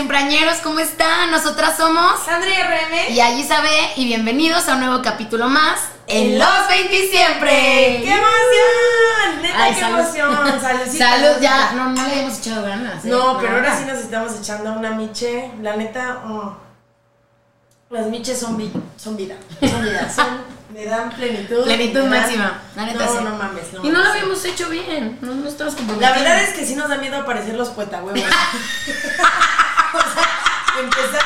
Siemprañeros, ¿cómo están? Nosotras somos Andrea RM. y allí sabe y bienvenidos a un nuevo capítulo más en Los 20 Siempre. ¡Qué emoción! Neta, Ay, qué salud. emoción. Saludcita. Salud, ya, no, no le hemos echado ganas. ¿eh? No, pero ahora sí nos estamos echando una miche. La neta, mm, las miches son, vi- son vida. Son vida. Son, me dan plenitud. Plenitud dan- máxima, la neta no, sí. no mames. No Y no lo habíamos hecho bien, no, no estamos La verdad es que sí nos da miedo aparecer los puetahuevos. empezar.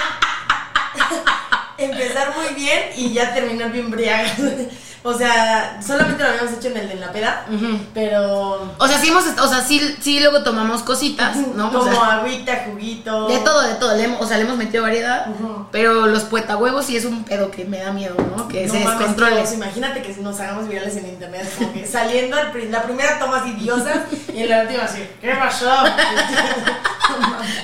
empezar muy bien y ya terminar bien briagas. O sea, solamente lo habíamos hecho en el de la peda, pero. O sea, sí hemos, o sea, sí, sí luego tomamos cositas, ¿no? O Como sea, agüita, juguito. de todo, de todo, le hemos- o sea, le hemos metido variedad, pero los puetahuevos sí es un pedo que me da miedo, ¿no? Que No se descontrole. imagínate que nos hagamos virales en internet, como que saliendo la primera toma así diosas y en la última así, ¿qué pasó?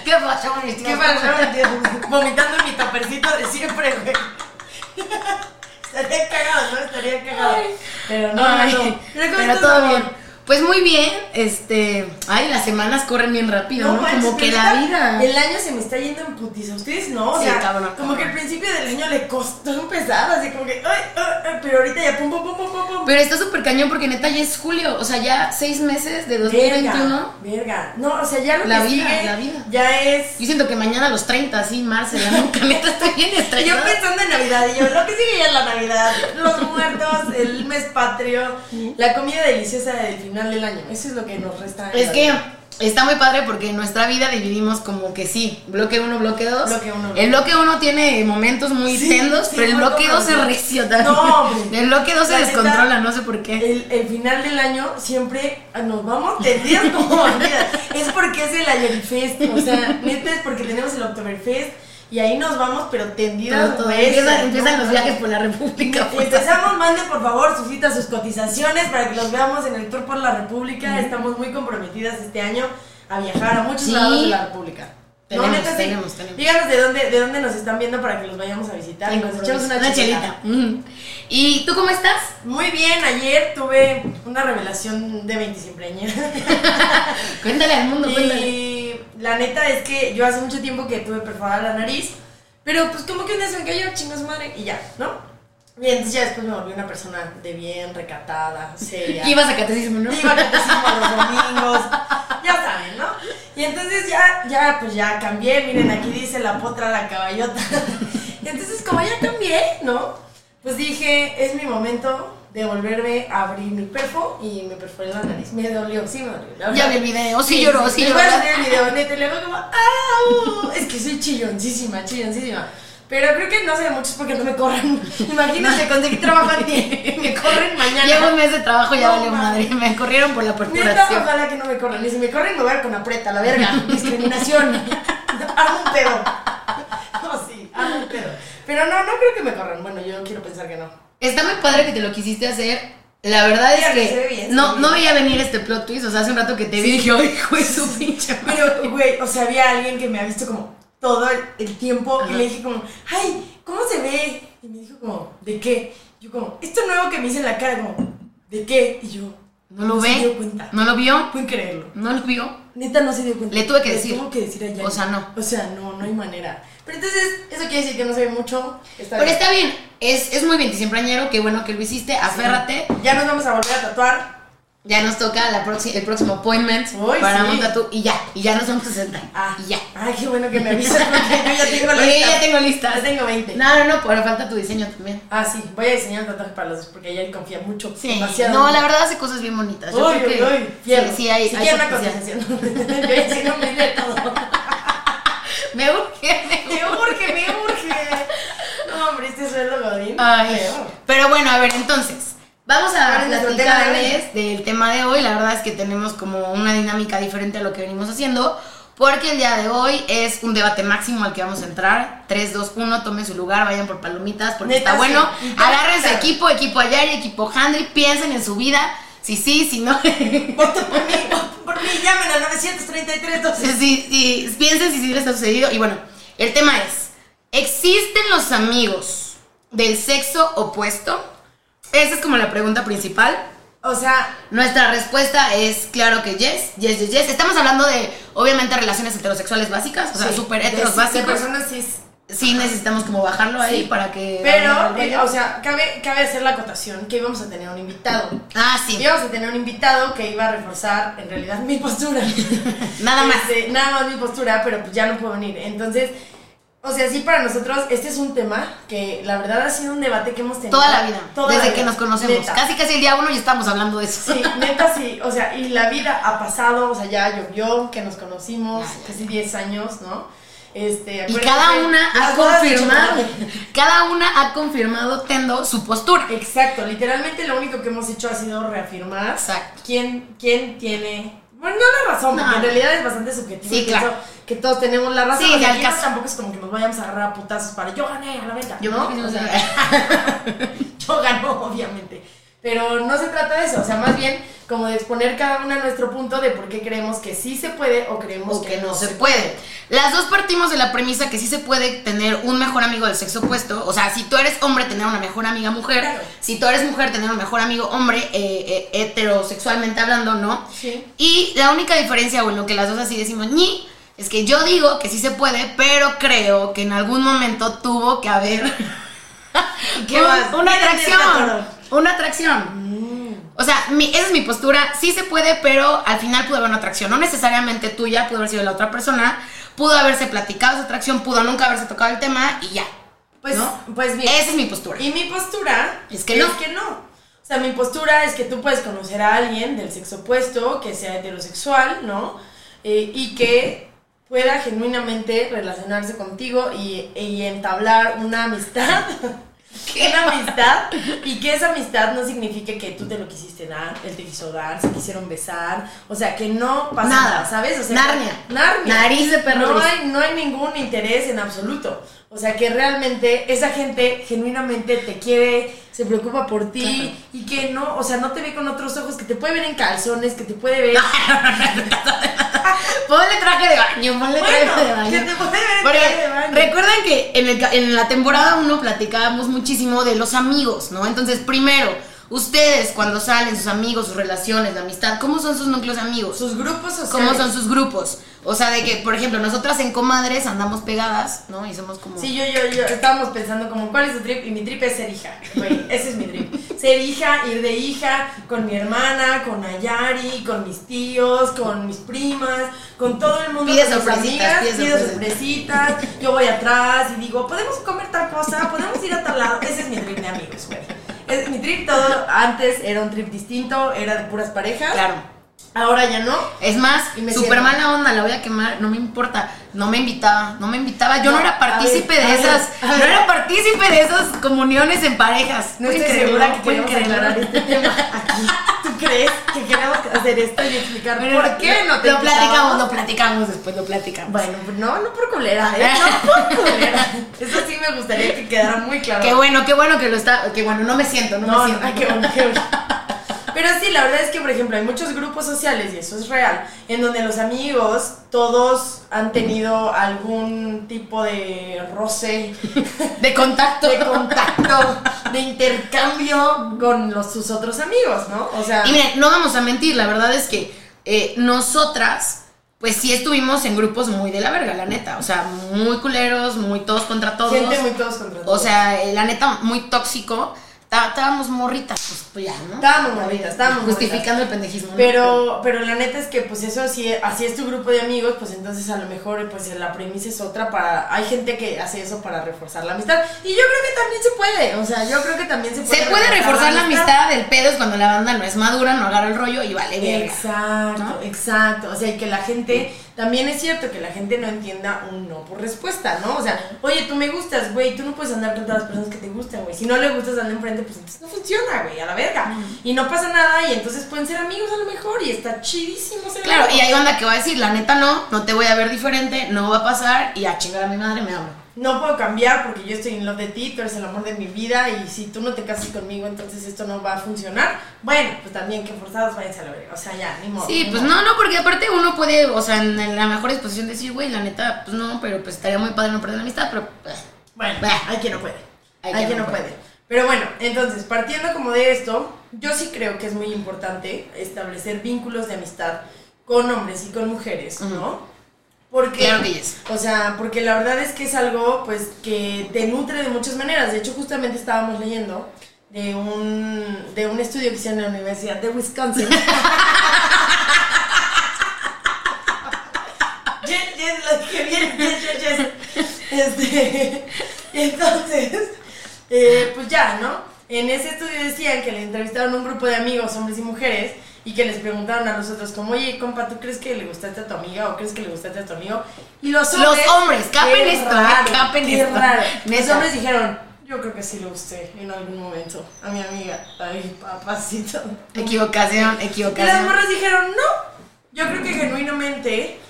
¿Qué pasó, ¿Qué pasó? Vomitando en mi tapercito de siempre, güey. Estaría cagado, ¿no? Estaría cagado. Pero no, no, no. pero, ¿cómo estás, todo bien. Pues muy bien, este, ay, las semanas corren bien rápido, ¿no? manches, Como que la vida. El año se me está yendo en putiza. Ustedes no, o Sí, sea, cabrón, como cabrón. que al principio del año le costó empezar, así como que, ay, ay, ay, pero ahorita ya pum, pum, pum, pum, pum. Pero está súper cañón porque neta ya es julio, o sea, ya seis meses de 2021. Verga, verga. No, o sea, ya lo La que vida, sigue la vida. ya es. Yo siento que mañana a los 30, sí, Marce, la nunca, neta estoy bien Y yo estresada. pensando en Navidad, y yo, lo que sigue ya es la Navidad, los muertos, el mes patrio, la comida deliciosa del final del año. Eso es lo que nos resta. Es que vida. está muy padre porque en nuestra vida dividimos como que sí, bloque 1, bloque 2. Bloque uno, El bloque 1 tiene momentos muy Sí, tendos, sí, pero el bloque 2 se recio también. No. El bloque 2 se neta, descontrola, no sé por qué. El, el final del año siempre nos vamos como bandidas. Es porque es el Ayerifest, o sea, neta es porque tenemos el Oktoberfest y ahí nos vamos, pero tendidas. Todo, todo. Empiezan, ¿no? los viajes por la República. pues. Empezamos, manden por favor sus citas, sus cotizaciones para que los veamos en el tour por la República. Estamos muy comprometidas este año a viajar a muchos Sí. lados de la República. Tenemos, sí. tenemos, tenemos. Díganos de dónde, de dónde nos están viendo para que los vayamos a visitar. Nos echamos una, una chelita. Mm. ¿Y tú cómo estás? Muy bien, ayer tuve una revelación de 20 Cuéntale al mundo, cuéntale. La neta es que yo hace mucho tiempo que tuve perforada la nariz, pero pues como que un día se me cayó, chingas madre, y ya, ¿no? Y entonces ya después me volví una persona de bien, recatada, seria. Ibas a catecismo, ¿no? Iba a catecismo los domingos, ya saben, ¿no? Y entonces ya, ya, pues ya cambié, miren, aquí dice la potra, la caballota. Y entonces como ya cambié, ¿no? Pues dije, es mi momento de volverme a abrir mi perfo y me perforé la nariz. Me dolió, sí me dolió. la Ya vi el video, sí lloró, sí Les lloró. subir el video, neta, le hago como, ¡au! Es que soy chilloncísima, chilloncísima. Pero creo que no sé de muchos porque no me corren. Imagínate, conseguí trabajo a ti. Me corren mañana. Llevo un mes de trabajo, ya No, valió madre. Me corrieron por la Neta, perforación. ojalá que no me corran. Y si me corren, me voy a ir con apreta, la verga. Discriminación. Hago un pedo. No, sí, hago un pedo. Pero no, no creo que me corran. Bueno, yo quiero pensar que no. Está muy padre que te lo quisiste hacer. La verdad es que bien, no, no veía venir este plot twist. O sea, hace un rato que te vi y dije, ay, hijo de su pinche madre". Pero, güey, o sea, había alguien que me ha visto como todo el, tiempo Ajá. y le dije como, ay, ¿cómo se ve? Y me dijo como, ¿de qué? Yo como, esto nuevo que me hice en la cara, como, ¿de qué? Y yo, ¿No lo se ve? dio cuenta. ¿No lo vio? Pueden creerlo. ¿No lo vio? Neta no se dio cuenta. Le tuve que decir. tuve que decir a. O sea, no. O sea, no, no hay manera. Pero entonces, eso quiere decir que no se ve mucho. Está Pero bien. está bien. Es, es muy veintisimprañero. Qué bueno que lo hiciste. Aférrate. Ya nos vamos a volver a tatuar. Ya nos toca la el próximo appointment Uy, para sí. un tatu. Y ya. Y ya nos vamos a sentar. Ah, Y ya. Ay, qué bueno que me avisas porque yo ya tengo Oye, listas. ya tengo listas. Ya tengo 20. No, no, no. Pero falta tu diseño también. Ah, sí, voy a diseñar un tatuaje para los dos porque ella confía mucho. Sí. demasiado. No, la verdad hace cosas bien bonitas. Yo Uy, creo uy, que- uy, fierro. Sí, sí, hay. Si hay quieren una cotización. yo ya sí no me de todo. Me urge, me urge, me urge. No, hombre, este sueldo godín. Ay, pero bueno, a ver, entonces, vamos a ¿Cuál es nuestro tema de hoy? platicarles del tema de hoy. La verdad es que tenemos como una dinámica diferente a lo que venimos haciendo, porque el día de hoy es un debate máximo al que vamos a entrar. 3, 2, 1, tomen su lugar, vayan por palomitas, porque Neta, está bueno. sí. Agárrense Claro. equipo, equipo Ayari, equipo Handry, piensen en su vida. Si sí, si no. Por mí, voto por mí, llamen al 933 12. Sí, sí, sí, piensen si sí les ha sucedido. Y bueno, el tema es, ¿existen los amigos del sexo opuesto? Esa es como la pregunta principal. O sea, Nuestra respuesta es claro que yes, yes, yes, yes. Estamos hablando de, obviamente, relaciones heterosexuales básicas, o sea, sí, súper de- heteros de básicos. personas cis. Sí necesitamos como bajarlo ahí Sí. para que... Pero, eh, o sea, cabe, cabe hacer la acotación que íbamos a tener un invitado. Ah, sí. Íbamos a tener un invitado que iba a reforzar en realidad mi postura. Nada más. Este, nada más mi postura, pero pues ya no puedo venir. Entonces, o sea, sí para nosotros este es un tema que la verdad ha sido un debate que hemos tenido. Toda la vida, Toda desde la que nos conocemos. neta. Casi casi el día uno y estamos hablando de eso. Sí, neta sí, o sea, y la vida ha pasado, o sea, ya llovió, que nos conocimos, casi 10 años, ¿no? Este, Y cada una ha confirmado, cada una ha confirmado Tendo su postura. Exacto, literalmente lo único que hemos hecho ha sido reafirmar Exacto. quién, quién tiene. Bueno, no la razón, porque No. en realidad es bastante subjetivo. Sí, claro. Que todos tenemos la razón. Sí, o sea, no caso. tampoco es como que nos vayamos a agarrar a putazos para yo gané a la venta. Yo ¿no? creo que sí, O o sea, sea, yo gano, obviamente. Pero no se trata de eso, o sea, más bien como de exponer cada una nuestro punto de por qué creemos que sí se puede o creemos o que no se puede. Las dos partimos de la premisa que sí se puede tener un mejor amigo del sexo opuesto. O sea, si tú eres hombre, tener una mejor amiga mujer. Claro. Si tú eres mujer, tener un mejor amigo hombre, eh, eh, heterosexualmente hablando, ¿no? Sí. Y la única diferencia, o en lo que las dos así decimos, ni, es que yo digo que sí se puede, pero creo que en algún momento tuvo que haber qué más? una atracción. Una atracción. O sea, mi- esa es mi postura. Sí se puede, pero al final pudo haber una atracción. No necesariamente tuya, pudo haber sido la otra persona. Pudo haberse platicado esa atracción, pudo nunca haberse tocado el tema y ya. Pues, ¿No? pues bien. Esa es mi postura. Y mi postura Es que no. Es que no. O sea, mi postura es que tú puedes conocer a alguien del sexo opuesto, que sea heterosexual, ¿no? Eh, y que pueda genuinamente relacionarse contigo y, y entablar una amistad. una amistad y que esa amistad no signifique que tú te lo quisiste dar, él te quiso dar, se quisieron besar, o sea, que no pasa Nada. nada, ¿sabes? O sea, Narnia. Narnia. Nariz de perro No hay, no hay ningún interés en absoluto. O sea, que realmente esa gente genuinamente te quiere, se preocupa por ti Claro. y que no, o sea, no te ve con otros ojos, que te puede ver en calzones, que te puede ver... Ponle traje de baño, ponle traje de baño. que te traje de baño. recuerden que en, el en la temporada 1 platicábamos muchísimo de los amigos, ¿no? Entonces, primero, ustedes cuando salen, sus amigos, sus relaciones, la amistad, ¿cómo son sus núcleos de amigos? Sus grupos sociales. ¿Cómo son sus grupos? O sea, de que, por ejemplo, nosotras en comadres andamos pegadas, ¿no? Y somos como... Sí, yo, yo, yo, estábamos pensando como, ¿cuál es tu trip? Y mi trip es ser hija, güey, ese es mi trip. Ser hija, ir de hija, con mi hermana, con Ayari, con mis tíos, con mis primas, con todo el mundo, Pide sorpresitas, amigas, pide sorpresitas, yo voy atrás y digo, ¿podemos comer tal cosa? ¿Podemos ir a tal lado? Ese es mi trip de amigos, güey. Es, mi trip todo, antes era un trip distinto, era de puras parejas, Claro. Ahora ya no. Es más, súper mala onda, la voy a quemar, no me importa. No me invitaba, no me invitaba. Yo no, No, era partícipe ver, de ver, esas, a no ver. era partícipe de esas comuniones en parejas. No ¿Pueden estoy segura que ¿Pueden aclarar este tema aquí. ¿Tú crees que queremos hacer esto y explicar Pero por qué no te Lo platicamos, invitábamos? lo platicamos después, lo platicamos. Bueno, no, no por colera, ¿eh? No por colera. Eso sí me gustaría que quedara muy claro. Qué bueno, qué bueno que lo está, qué bueno, no me siento, no, No, me no, siento. ay, qué bueno, qué bueno. Pero sí, la verdad es que, por ejemplo, hay muchos grupos sociales, y eso es real, en donde los amigos, todos han tenido algún tipo de roce, De contacto. de contacto, de intercambio con los, sus otros amigos, ¿no? O sea, Y miren, no vamos a mentir, la verdad es que eh, nosotras, pues sí estuvimos en grupos muy de la verga, la neta. O sea, muy culeros, muy todos contra todos. gente muy todos contra O todos. sea, eh, la neta, muy tóxico. Tá- Estábamos morritas, pues, pues ya, ¿no? Estábamos morritas, estábamos Justificando el pendejismo. ¿no? Pero, pero la neta es que pues eso si así es tu grupo de amigos, pues entonces a lo mejor pues la premisa es otra para hay gente que hace eso para reforzar la amistad y yo creo que también se puede, o sea, yo creo que también se puede Se puede reforzar la amistad, el pedo es cuando la banda no es madura, no agarra el rollo y vale verga. Exacto, ¿no? exacto. O sea, y que la gente, también es cierto que la gente no entienda un no por respuesta, ¿no? O sea, oye, tú me gustas, güey, tú no puedes andar con todas las personas que te gustan, güey. Si no le gustas al de pues entonces no funciona, güey, a la verga. Y no pasa nada y entonces pueden ser amigos a lo mejor y está chidísimo ser Claro, amigos. y hay banda que va a decir, la neta no, no te voy a ver diferente, no va a pasar y a chingar a mi madre me hablo. No puedo cambiar porque yo estoy en love de ti, tú eres el amor de mi vida y si tú no te casas conmigo, entonces esto no va a funcionar. Bueno, pues también que forzados váyanse a la verga. O sea, ya, ni modo. Sí, ni pues modo. no, no, porque aparte uno puede, o sea, en la mejor disposición decir, güey, la neta, pues no, pero pues estaría muy padre no perder la amistad, pero... eh, Bueno, Bah. hay quien no puede. Hay quien no puede. puede. Pero bueno, entonces, partiendo como de esto, yo sí creo que es muy importante establecer vínculos de amistad con hombres y con mujeres, ¿no? Porque, Claro que o sea, porque la verdad es que es algo, pues, que te nutre de muchas maneras. De hecho, justamente estábamos leyendo de un, de un estudio que hicieron en la Universidad de Wisconsin. yes, yes, lo dije bien, yes, yes, yes. Este, entonces, eh, pues ya, ¿no? En ese estudio decían que le entrevistaron a un grupo de amigos, hombres y mujeres, y que les preguntaron a los otros como, oye, compa, ¿tú crees que le gustaste a tu amiga o crees que le gustaste a tu amigo? Y los Los hombres... hombres, capen esto, ¿eh? raro, Capen qué esto. raro. Los hombres dijeron, yo creo que sí le gusté en algún momento a mi amiga, ay, papacito. Equivocación, Y las equivocación. morras dijeron, no. Yo creo que genuinamente,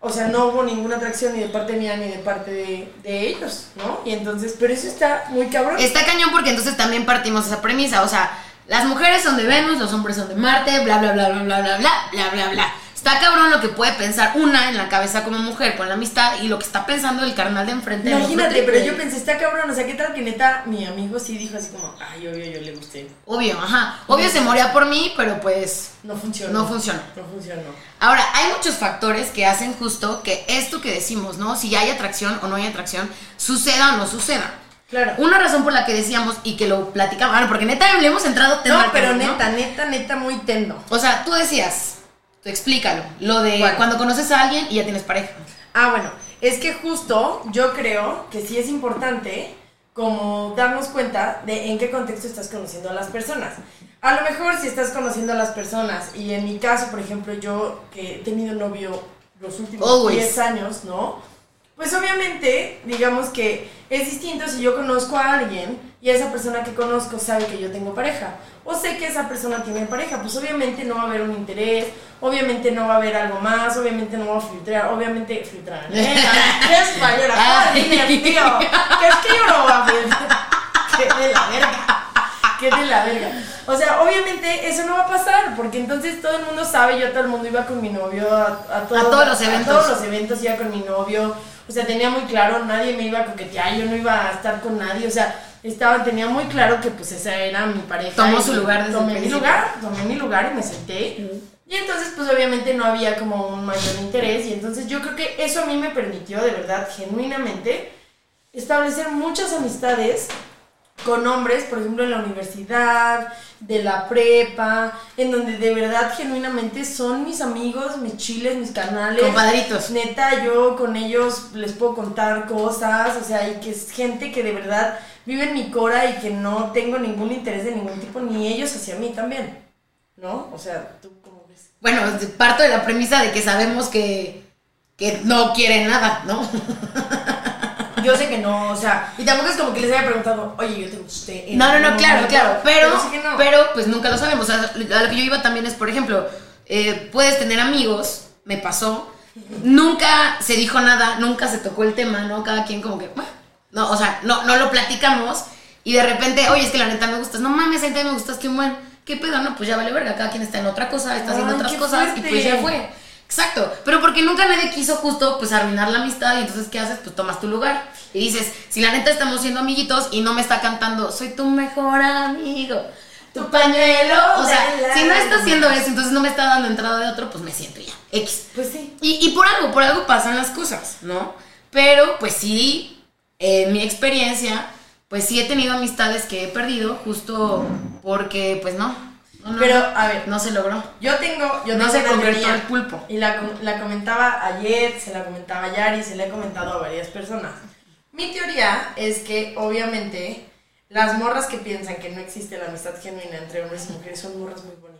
o sea, no hubo ninguna atracción ni de parte mía ni de parte de, de ellos, ¿no? Y entonces, pero eso está muy cabrón. Está cañón porque entonces también partimos esa premisa. O sea, las mujeres son de Venus, los hombres son de Marte, bla, bla, bla, bla, bla, bla, bla, bla, bla, bla. Está cabrón lo que puede pensar una en la cabeza como mujer con la amistad y lo que está pensando el carnal de enfrente. Imagínate, pero yo pensé, está cabrón, o sea, ¿qué tal que neta mi amigo sí dijo así como, ay, obvio, yo le gusté? Obvio, ajá. Obvio se moría por mí, pero pues No funcionó. no funcionó. No funcionó. Ahora, hay muchos factores que hacen justo que esto que decimos, ¿no? Si hay atracción o no hay atracción, suceda o no suceda. Claro. Una razón por la que decíamos y que lo platicamos, bueno, porque neta le hemos entrado tema No, pero neta, neta, neta, muy tendo. O sea, tú decías, tú explícalo, lo de cuando conoces a alguien y ya tienes pareja. Ah, bueno, es que justo yo creo que sí es importante como darnos cuenta de en qué contexto estás conociendo a las personas. A lo mejor si estás conociendo a las personas y en mi caso, por ejemplo, yo que he tenido novio los últimos Always. 10 años, ¿no? Pues obviamente, digamos que es distinto si yo conozco a alguien y esa persona que conozco sabe que yo tengo pareja. O sé que esa persona tiene pareja, pues obviamente no va a haber un interés, obviamente no va a haber algo más, obviamente no va a filtrar, obviamente filtrar. ¿eh? ¿Qué española? Ay. Joder, tío, que es que yo no voy a filtrar. Que de la verga. Que de la verga. O sea, obviamente eso no va a pasar, porque entonces todo el mundo sabe, yo todo el mundo iba con mi novio a, a todos, A todos los eventos. A todos los eventos iba con mi novio. O sea, tenía muy claro, nadie me iba a coquetear, yo no iba a estar con nadie. O sea, estaba, tenía muy claro que pues esa era mi pareja. Tomó su lugar desde Tomé mi lugar, tomé mi lugar y me senté. Y entonces, pues obviamente no había como un mayor interés. Y entonces yo creo que eso a mí me permitió, de verdad, genuinamente, establecer muchas amistades con hombres, por ejemplo, en la universidad, de la prepa, en donde de verdad, genuinamente son mis amigos, mis chiles, mis canales. Compadritos. Neta, yo con ellos les puedo contar cosas, o sea, y que es gente que de verdad vive en mi cora y que no tengo ningún interés de ningún tipo, ni ellos hacia mí también, ¿no? O sea, ¿tú cómo ves? Bueno, parto de la premisa de que sabemos que, que no quieren nada, ¿no? Yo sé que no, o sea, y tampoco es como que les haya preguntado, oye, yo te gusté. No, no, no, claro, momento", claro. Pero, sé que no. pero pues nunca lo sabemos. O sea, a lo que yo iba también es, por ejemplo, eh, puedes tener amigos, me pasó, nunca se dijo nada, nunca se tocó el tema, ¿no? Cada quien como que, no, o sea, no, no lo platicamos y de repente, oye, es que la neta me gustas, no mames, ahorita me gustas, qué buen, qué pedo, no, pues ya vale verga, cada quien está en otra cosa, está haciendo Ay, otras cosas y pues ya fue. Exacto, pero porque nunca nadie quiso justo pues arruinar la amistad y entonces ¿qué haces? Pues tomas tu lugar y dices, si la neta estamos siendo amiguitos y no me está cantando, soy tu mejor amigo, tu pañuelo, o sea, si no está haciendo eso, entonces no me está dando entrada de otro, pues me siento ya, X. Pues sí. Y, y por algo, por algo pasan las cosas, ¿no? Pero pues sí, en mi experiencia, pues sí he tenido amistades que he perdido justo porque pues no. no, no, Pero, a ver, no se logró. Yo tengo, yo No tengo se concretó el pulpo. Y la, la comentaba ayer, se la comentaba a Yari, se la he comentado a varias personas. Mi teoría es que, obviamente, las morras que piensan que no existe la amistad genuina entre hombres y mujeres son morras muy bonitas.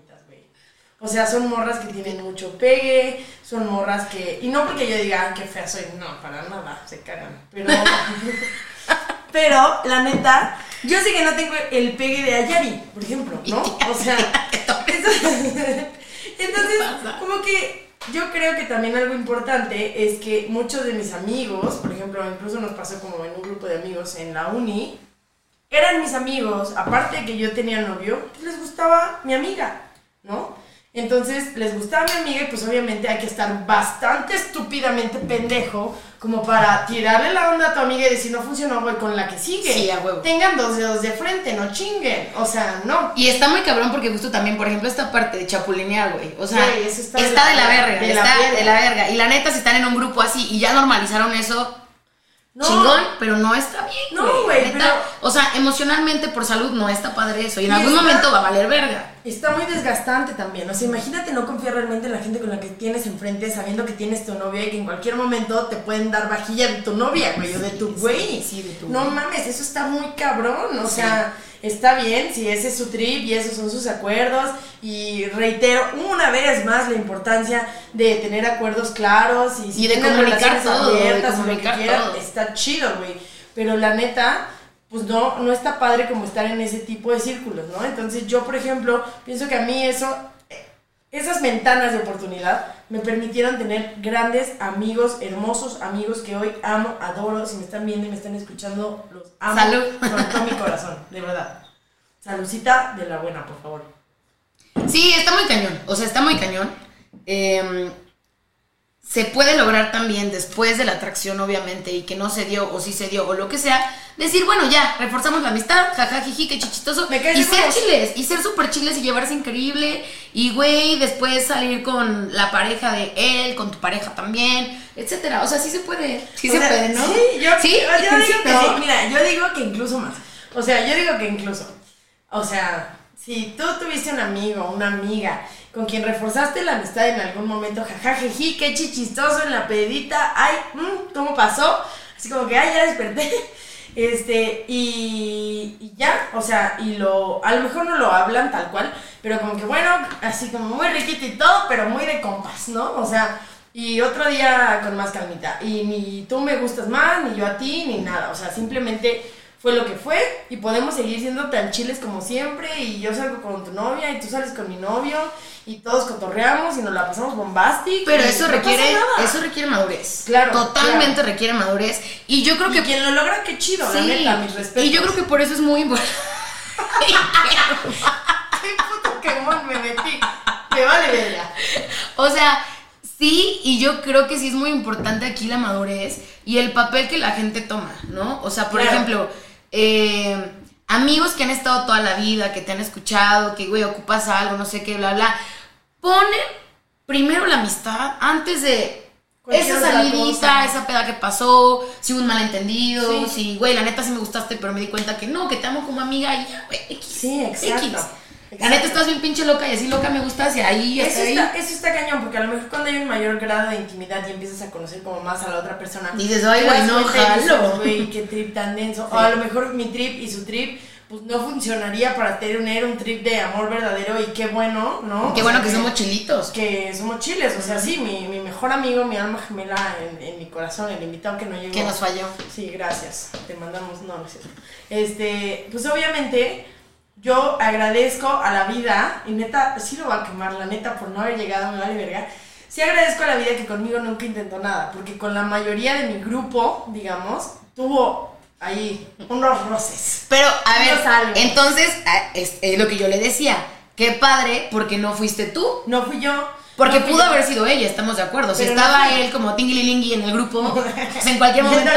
O sea, son morras que tienen mucho pegue, son morras que... Y no porque yo diga, "Ah, qué fea soy, no, para nada, se cagan. Pero... pero, la neta, yo sé que no tengo el pegue de Ayari, por ejemplo, ¿no? O sea... Entonces, como que yo creo que también algo importante es que muchos de mis amigos, por ejemplo, incluso nos pasó como en un grupo de amigos en la uni, eran mis amigos, aparte de que yo tenía novio, que les gustaba mi amiga, ¿no? Entonces les gustaba mi amiga y pues obviamente hay que estar bastante estúpidamente pendejo como para tirarle la onda a tu amiga y decir, no funcionó, güey, con la que sigue. Sí, a huevo. Tengan dos dedos de frente, no chinguen. O sea, no. Y está muy cabrón porque justo también, por ejemplo, esta parte de chapulinear, güey. O sea, está está, de la verga, está de la verga. Y la neta, si están en un grupo así y ya normalizaron eso, No. chingón, pero no está bien. No, güey, pero- O sea, emocionalmente por salud no está padre eso. Y en Y algún está- momento va a valer verga. Está muy desgastante también. O sea, imagínate no confiar realmente en la gente con la que tienes enfrente, sabiendo que tienes tu novia y que en cualquier momento te pueden dar vajilla de tu novia, güey, o de tu güey. sí, de tu No mames, eso está muy cabrón. O Sí. Está bien si ese es su trip y esos son sus acuerdos. Y reitero una vez más la importancia de tener acuerdos claros y, si Y de comunicar de abiertas o lo que quieran, todo. está chido, güey. Pero la neta, pues no, no está padre como estar en ese tipo de círculos, ¿no? Entonces yo, por ejemplo, pienso que a mí eso, esas ventanas de oportunidad me permitieron tener grandes amigos, hermosos amigos que hoy amo, adoro. Si me están viendo y me están escuchando, los amo Salud. con todo mi corazón, de verdad. Saludcita de la buena, por favor. Sí, está muy cañón. O sea, está muy cañón. Eh, se puede lograr también después de la atracción, obviamente, y que no se dio o sí se dio o lo que sea, decir, bueno, ya, reforzamos la amistad, jaja, jiji, qué caes Y ser chiles, y ser súper chiles y llevarse increíble. Y, güey, después salir con la pareja de él, con tu pareja también, etcétera. O sea, sí se puede. Sí O se sea, puede, ¿no? Sí, yo, ¿Sí? yo digo ¿Sí, que no? sí. Mira, yo digo que incluso más. O sea, yo digo que incluso. O sea, si tú tuviste un amigo, una amiga, con quien reforzaste la amistad en algún momento, jajajeji, qué chichistoso en la pedita, ay, mm, ¿cómo pasó? Así como que, ay, ya desperté. Este, y, y ya, o sea, y lo, a lo mejor no lo hablan tal cual, pero como que bueno, así como muy riquito y todo, pero muy de compas, ¿no? O sea, y otro día con más calmita. Y ni tú me gustas más, ni yo a ti, ni nada. O sea, simplemente fue lo que fue y podemos seguir siendo tan chiles como siempre. Y yo salgo con tu novia y tú sales con mi novio y todos cotorreamos y nos la pasamos bombastic. Pero y eso no requiere, eso requiere madurez. Claro, Totalmente claro. requiere madurez. Y yo creo Y que quien lo logra, qué chido, la Sí, neta, mis respetos. y yo creo que por eso es muy importante. ¡Qué puto quemón me metí! Me vale verga. o sea, sí, y yo creo que sí es muy importante aquí la madurez y el papel que la gente toma, ¿no? O sea, por Claro. ejemplo, eh, amigos que han estado toda la vida, que te han escuchado, que, güey, ocupas algo, no sé qué, bla, bla. Ponen primero la amistad antes de esa salidita, esa peda que pasó, si hubo un malentendido, Sí. si, güey, la neta sí me gustaste, pero me di cuenta que no, que te amo como amiga y ya, güey, X. Sí, exacto. X. La neta estás bien pinche loca y así loca me gustas y ahí Eso ahí. está, eso está cañón, porque a lo mejor cuando hay un mayor grado de intimidad y empiezas a conocer como más a la otra persona. Dices, ay, güey, no, y jalo. Güey, qué trip tan denso. Sí. O a lo mejor mi trip y su trip, pues no funcionaría para tener un trip de amor verdadero y qué bueno, ¿no? Qué O bueno sea, que somos chilitos. que somos chiles, o sea, sí, mi, mi mejor amigo, mi alma gemela en, en mi corazón, el invitado que no llegó. Que nos falló. Sí, gracias. Te mandamos, no, no es cierto. Este, pues obviamente yo agradezco a la vida, y neta, sí lo voy a quemar, la neta, por no haber llegado, me vale verga. Sí agradezco a la vida que conmigo nunca intentó nada, porque con la mayoría de mi grupo, digamos, tuvo ahí unos roces. Pero, a ver, algo. entonces, ah, es, es lo que yo le decía. Qué padre, porque no fuiste tú. No fui yo. Porque no fui pudo yo. haber sido ella, estamos de acuerdo. Si Pero no estaba él como tinglilingui en el grupo, pues en cualquier momento.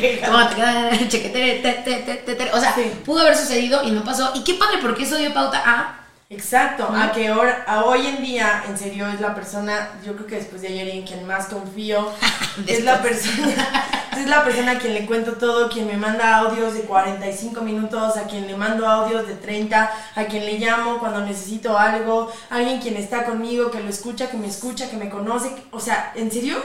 Pega. como te- chequetere, te, te, te, te, te. O sea, Sí. pudo haber sucedido y no pasó. Y qué padre, porque eso dio pauta a. Exacto, ¿No? a que ahora, a hoy en día, en serio, es la persona, yo creo que después de ayer en quien más confío, es la persona, es la persona a quien le cuento todo, quien me manda audios de 45 minutos, a quien le mando audios de 30, a quien le llamo cuando necesito algo, alguien quien está conmigo, que lo escucha, que me escucha, que me conoce, o sea, en serio,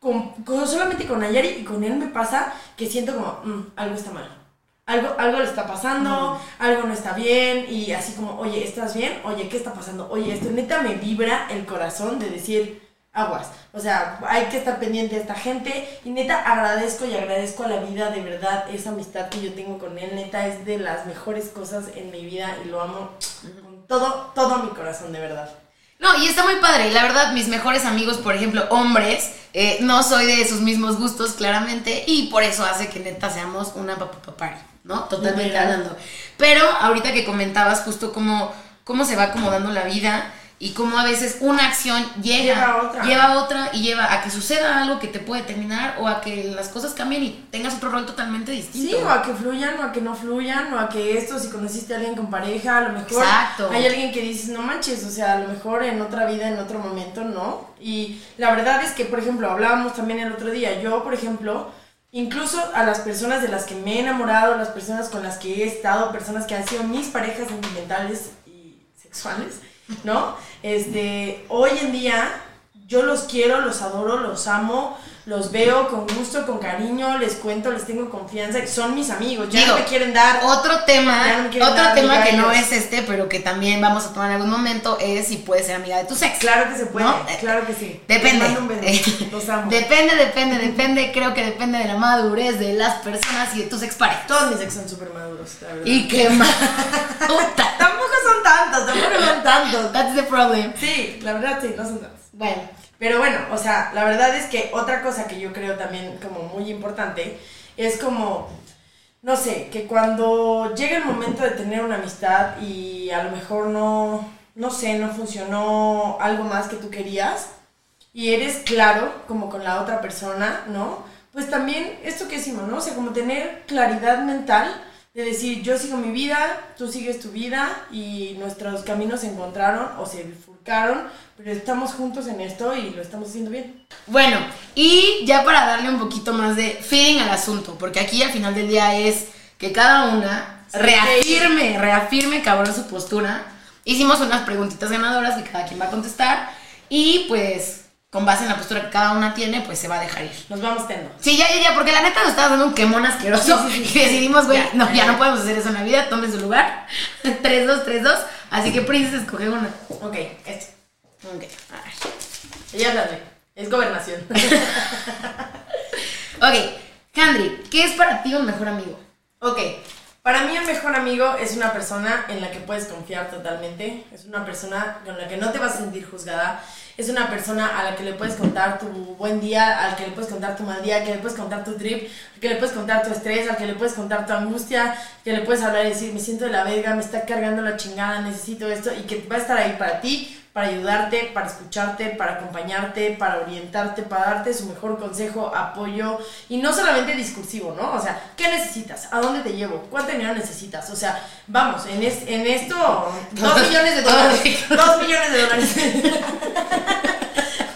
con, con- solamente con Nayari y con él me pasa que siento como, "Mm, algo está mal. Algo, algo le está pasando, algo no está bien, y así como, oye, ¿estás bien? Oye, ¿qué está pasando? Oye, esto neta me vibra el corazón de decir, aguas. O sea, hay que estar pendiente de esta gente, y neta agradezco y agradezco a la vida, de verdad, esa amistad que yo tengo con él, neta es de las mejores cosas en mi vida, y lo amo con todo, todo mi corazón, de verdad. No, y está muy padre. Y la verdad, mis mejores amigos, por ejemplo, hombres, eh, no soy de sus mismos gustos, claramente, y por eso hace que neta seamos una papapapari, ¿no? Totalmente hablando. Pero ahorita que comentabas justo cómo, cómo se va acomodando la vida, y cómo a veces una acción llega, Lleva a otra. lleva a otra y lleva a que suceda algo que te puede terminar o a que las cosas cambien y tengas otro rol totalmente distinto. Sí, o a que fluyan, o a que no fluyan, o a que esto, si conociste a alguien con pareja, a lo mejor Exacto. hay alguien que dices, no manches, o sea, a lo mejor en otra vida, en otro momento, no. Y la verdad es que, por ejemplo, hablábamos también el otro día, yo, por ejemplo, incluso a las personas de las que me he enamorado, las personas con las que he estado, personas que han sido mis parejas sentimentales y sexuales, ¿no? Este, hoy en día yo los quiero, los adoro, los amo, los veo con gusto, con cariño, les cuento, les tengo confianza, son mis amigos, ya Digo, no me quieren dar. Otro tema, no otro tema que no es este, pero que también vamos a tomar en algún momento es si puedes ser amiga de tu ex. Claro que se puede, ¿No? claro que sí. Depende. Un los amo. Depende, depende, depende. Creo que depende de la madurez de las personas y de tus exparejas. Todos mis ex son súper maduros, la verdad. Y qué más. Tampoco son tantos, tampoco son tantos. That's the problem. Sí, la verdad sí, no son tantos. Bueno, Pero bueno, o sea, la verdad es que otra cosa que yo creo también como muy importante es como, no sé, que cuando llega el momento de tener una amistad y a lo mejor no, no sé, no funcionó algo más que tú querías y eres claro como con la otra persona, ¿no? Pues también esto que decimos, ¿no? O sea, como tener claridad mental de decir, yo sigo mi vida, tú sigues tu vida y nuestros caminos se encontraron o se bifurcaron, pero estamos juntos en esto y lo estamos haciendo bien. bueno, y ya para darle un poquito más de feeling al asunto, porque aquí al final del día es que cada una reafirme, reafirme cabrón su postura. Hicimos unas preguntitas ganadoras que cada quien va a contestar y pues con base en la postura que cada una tiene, pues se va a dejar ir. Nos vamos tendo. Sí, ya, ya, ya, porque la neta nos estaba dando un quemón asqueroso. Sí, sí, sí. y decidimos, güey, no, ya. no podemos hacer eso en la vida, tomen su lugar. 3, 2, 3, 2. Así que Princess escoge una. Ok, este. Ok, a ver. Ella háblame. Es gobernación. Ok, Handry, ¿qué es para ti un mejor amigo? Ok, para mí el mejor amigo es una persona en la que puedes confiar totalmente, es una persona con la que no te vas a sentir juzgada, es una persona a la que le puedes contar tu buen día, al que le puedes contar tu mal día, al que le puedes contar tu trip, al que le puedes contar tu estrés, al que le puedes contar tu angustia, que le puedes hablar y decir, me siento de la verga, me está cargando la chingada, necesito esto, y que va a estar ahí para ti, para ayudarte, para escucharte, para acompañarte, para orientarte, para darte su mejor consejo, apoyo y no solamente discursivo, ¿no? O sea, ¿qué necesitas? ¿A dónde te llevo? ¿Cuánto dinero necesitas? O sea, vamos, en, es- en esto, dos millones de dólares. dos millones de dólares.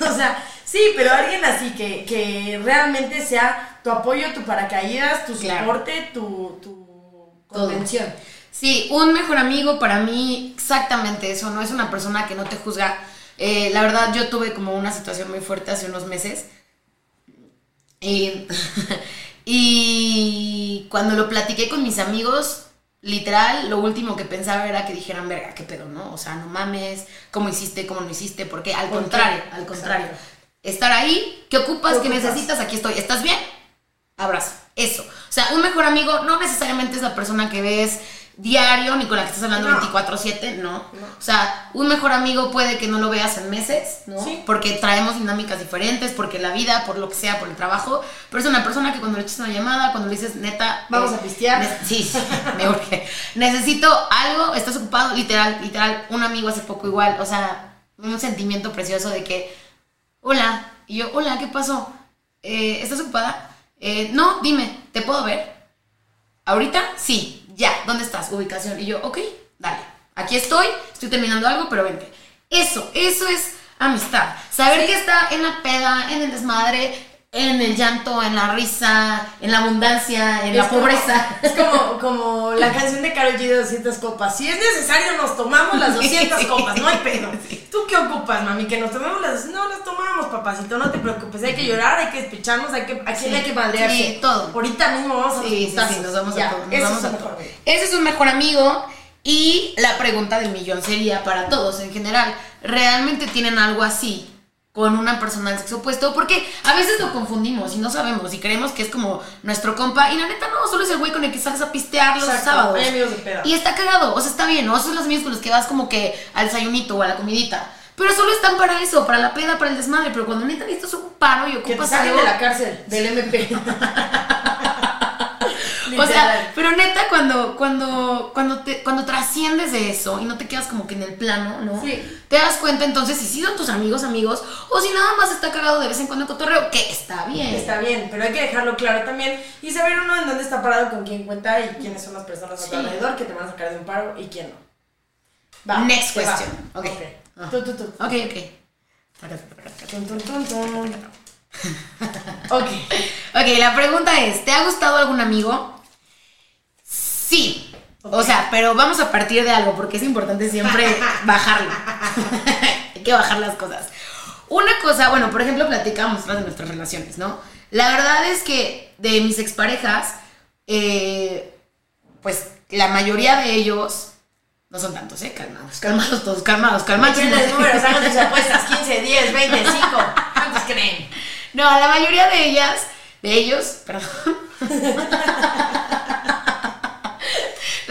o sea, sí, pero alguien así que, que realmente sea tu apoyo, tu paracaídas, tu Claro. soporte, tu, tu Todo. Sí, un mejor amigo para mí, exactamente eso, no es una persona que no te juzga. Eh, la verdad, yo tuve como una situación muy fuerte hace unos meses. Y, y cuando lo platiqué con mis amigos, literal, lo último que pensaba era que dijeran, verga, qué pedo, ¿no? O sea, no mames, ¿cómo hiciste? ¿Cómo no hiciste? Porque al ¿Por qué? contrario, al contrario. Estar ahí, ¿qué ocupas? ¿Qué ¿Qué ocupas? necesitas? Aquí estoy. ¿Estás bien? abrazo. Eso. O sea, un mejor amigo no necesariamente es la persona que ves diario ni con la que estás hablando No. 24/7, no. No. O sea, un mejor amigo puede que no lo veas en meses, ¿no? Sí. Porque traemos dinámicas diferentes, porque la vida, por lo que sea, por el trabajo, pero es una persona que cuando le echas una llamada, cuando le dices, neta... Vamos a pistear. ne- Sí, sí, me urge. Necesito algo, estás ocupado, literal, literal, un amigo hace poco igual, o sea, un sentimiento precioso de que, hola, y yo, hola, ¿qué pasó? Eh, ¿Estás ocupada? Eh, no, dime, ¿te puedo ver? ¿Ahorita? Sí, ya, ¿dónde estás? Ubicación. Y yo, ok, dale, aquí estoy, estoy terminando algo, pero vente. Eso, eso es amistad. Saber que está en la peda, en el desmadre, en el llanto, en la risa, en la abundancia, en Es la como- pobreza. Es como, como la canción de Karol G de 200 copas. Si es necesario, nos tomamos las 200 Sí, copas, no hay sí, pedo. ¿Tú qué ocupas, mami? Que nos tomemos las. No, las tomamos, papacito, no te preocupes. Hay que llorar, hay que despecharnos, hay que, a quién Sí, hay que madrearse. sí, todo. Ahorita mismo vamos a Sí, sí, sí, nos vamos Ya, a todo. Nos vamos es a todo. Ese es un mejor amigo. Y la pregunta del millón sería para todos en general: ¿realmente tienen algo así con una persona del sexo opuesto? Porque a veces lo confundimos y no sabemos y creemos que es como nuestro compa. Y la neta, no, solo es el güey con el que sales a pistear los Exacto, sábados. hay amigos de peda. Y está cagado, o sea, está bien, ¿no? Esos son los amigos con los que vas como que al desayunito o a la comidita. Pero solo están para eso, para la peda, para el desmadre. Pero cuando neta necesitas un paro y Que te ocupas saquen algo. de la cárcel, del MP. O sea, pero neta, cuando, cuando, cuando, te, cuando trasciendes de eso y no te quedas como que en el plano, ¿no? Sí. Te das cuenta entonces si sí son tus amigos, amigos, o si nada más está cagado de vez en cuando cotorreo, que está bien. Está bien, pero hay que dejarlo claro también y saber uno en dónde está parado, con quién cuenta y quiénes son las personas a tu alrededor que te van a sacar de un paro y quién no. Va, Next te va. question. Ok. Ah. Tú, tú, tú. Ok, ok. Ok. Ok, la pregunta es, ¿te ha gustado algún amigo? Sí. O Ok. sea, pero vamos a partir de algo porque es importante siempre bajarlo. Hay que bajar las cosas. Una cosa, bueno, por ejemplo, platicamos más de nuestras relaciones, ¿no? La verdad es que de mis exparejas, eh, pues la mayoría de ellos, no son tantos, ¿eh? Calmados, calmados todos, calmados, calmados. Tienes números, hagan tus apuestas. 15, 10, 20, 5. ¿Cuántos creen? No, la mayoría de ellas, de ellos, perdón.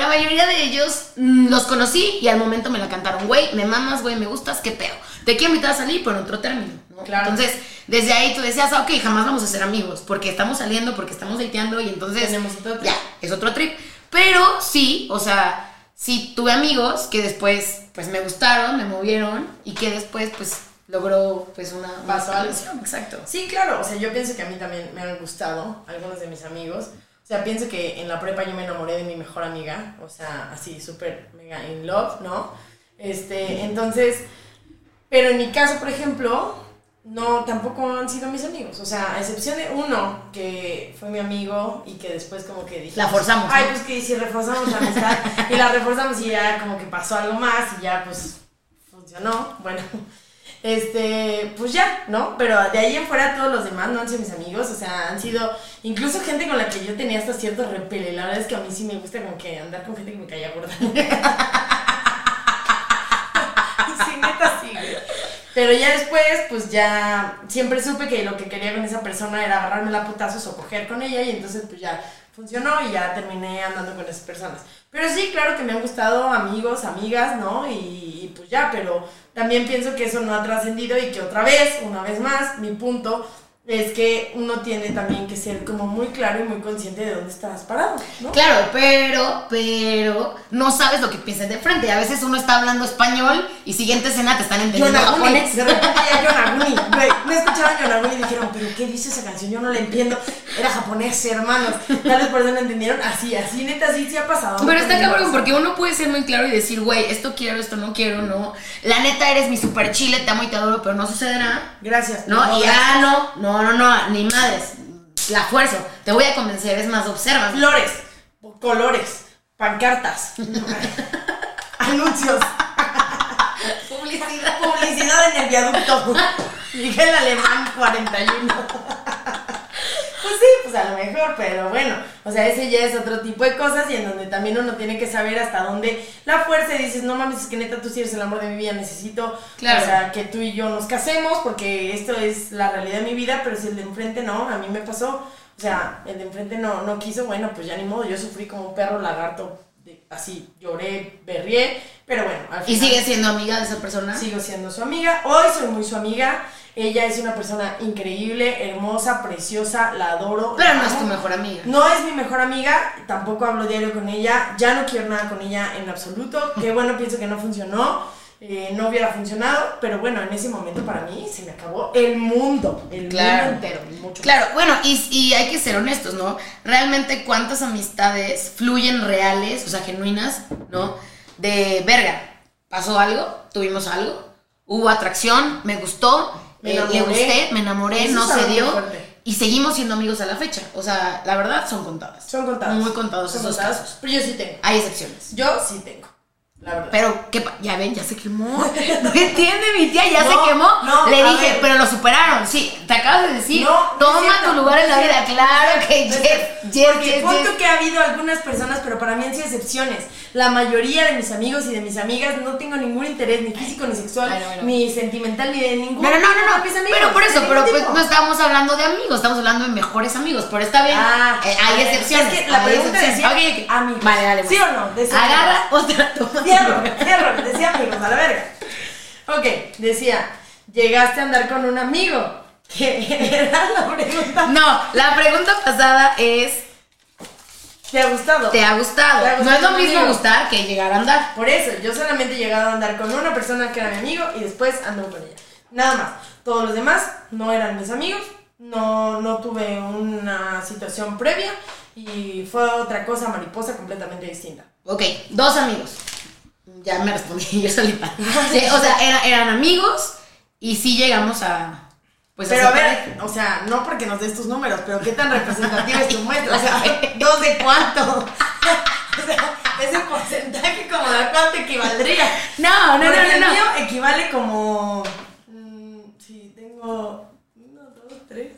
La mayoría de ellos mm, los conocí y al momento me la cantaron, güey, me mamas, güey, me gustas, qué pedo. Te quiero invitar a salir, pero en otro término, ¿no? Claro. Entonces, desde ahí tú decías, ah, ok, jamás vamos a ser amigos, porque estamos saliendo, porque estamos dateando y entonces. Tenemos otro trip. Ya, es otro trip. Pero sí, o sea, sí tuve amigos que después, pues me gustaron, me movieron y que después, pues logró, pues una. una Exacto. Sí, claro, o sea, yo pienso que a mí también me han gustado algunos de mis amigos. O sea, pienso que en la prepa yo me enamoré de mi mejor amiga, o sea, así súper mega in love, ¿no? Este, entonces, pero en mi caso, por ejemplo, no, tampoco han sido mis amigos, o sea, a excepción de uno que fue mi amigo y que después como que dije, La forzamos, Ay, ¿no? pues que si reforzamos la amistad y la reforzamos y ya como que pasó algo más y ya pues funcionó, bueno, este, pues ya, ¿no? Pero de ahí en fuera todos los demás no han sido mis amigos, o sea, han sido incluso gente con la que yo tenía hasta cierto repele, la verdad es que a mí sí me gusta como que andar con gente que me caía gorda. sí, neta sí. Pero ya después, pues ya siempre supe que lo que quería con esa persona era agarrarme la putazos o coger con ella y entonces pues ya funcionó y ya terminé andando con esas personas. Pero sí, claro que me han gustado amigos, amigas, ¿no? Y, pues ya, pero también pienso que eso no ha trascendido y que otra vez, una vez más, mi punto es que uno tiene también que ser como muy claro y muy consciente de dónde estás parado, ¿no? Claro, pero, pero no sabes lo que piensas de frente. A veces uno está hablando español y siguiente escena te están entendiendo Yonaguni, japonés. de repente ya Yonaguni, güey, no escuchaban Yonaguni y dijeron, pero ¿qué dice esa canción? Yo no la entiendo, era japonés, hermanos, tal vez por eso no entendieron, así, así, neta, sí, sí ha pasado. Pero está cabrón porque uno puede ser muy claro y decir, güey, esto quiero, esto no quiero, no. La neta eres mi super chile, te amo y te adoro, pero no sucederá. Gracias. No, y gracias. ah, no, no, no, no, ni madres. La fuerza, te voy a convencer, es más, observa. Flores, colores, pancartas, anuncios, Publicidad. publicidad en el viaducto. Miguel Alemán 41. Pues sí, pues a lo mejor, pero bueno, o sea, ese ya es otro tipo de cosas y en donde también uno tiene que saber hasta dónde la fuerza y dices, no mames, es que neta tú sí eres el amor de mi vida, necesito, Claro. o sea, que tú y yo nos casemos porque esto es la realidad de mi vida, pero si el de enfrente no, a mí me pasó, o sea, el de enfrente no, no quiso, bueno, pues ya ni modo, yo sufrí como un perro lagarto, así, lloré, berrié, pero bueno, al Y final- sigue siendo amiga de esa persona. Sigo siendo su amiga. Hoy soy muy su amiga. Ella es una persona increíble, hermosa, preciosa, la adoro. Pero la no es tu mejor amiga. No es mi mejor amiga, tampoco hablo diario con ella, ya no quiero nada con ella en absoluto. Qué bueno, pienso que no funcionó, eh, no hubiera funcionado, pero bueno, en ese momento para mí se me acabó el mundo, el Claro. mundo entero, mucho. Claro, bueno, y, y hay que ser honestos, ¿no? Realmente cuántas amistades fluyen reales, o sea, genuinas, ¿no? De verga, pasó algo, tuvimos algo, hubo atracción, me gustó, Me eh, le enamoré. gusté, me enamoré, Eso no se dio. fuerte. Y seguimos siendo amigos a la fecha. O sea, la verdad son contadas. Son contados. Muy contados Son esos contados, casos. Pero yo sí tengo. Hay excepciones. Yo sí tengo, la verdad. Pero, ¿qué pa- ya ven, ya se quemó. No entiende mi tía, ya No, se quemó. no, Le dije, ver. pero lo superaron. Sí, te acabas de decir. Toma tu lugar en la vida. Claro que cierto, yes, yes, Porque yes, punto que ha habido algunas personas, pero para mí han sido excepciones. La mayoría de mis amigos y de mis amigas no tengo ningún interés, ni físico, ni sexual, bueno. ni sentimental, ni de ningún. Pero no, no, no, mis amigos, pero por eso, pero pues no estábamos hablando de amigos, estamos hablando de mejores amigos, pero está bien, Ah, eh, hay ver, excepciones. es que la pregunta decía Ok, ok. amigos. Vale, vale. ¿Sí o no? Decía Agarra otra toma. Cierro, cierro, decía amigos, a la verga. Ok, decía, llegaste a andar con un amigo. Que era la pregunta. No, la pregunta pasada es ¿Te ha gustado? te ha gustado. Te ha no es lo mismo gustar que llegar a andar. Por eso, yo solamente he llegado a andar con una persona que era mi amigo y después ando con ella. Nada más. Todos los demás no eran mis amigos, no, no tuve una situación previa y fue otra cosa mariposa completamente distinta. Ok, dos amigos. Ya me respondí yo solita. Sí, o sea, era- eran amigos y sí llegamos a. Pues pero a ver, o sea, no porque nos des tus números, pero qué tan representativa es tu muestra. O sea, ¿dos de cuánto? O sea, ese porcentaje como de cuánto equivaldría. No, no, no, Porque no, el no. mío equivale como. mm, si tengo. Uno, dos, tres.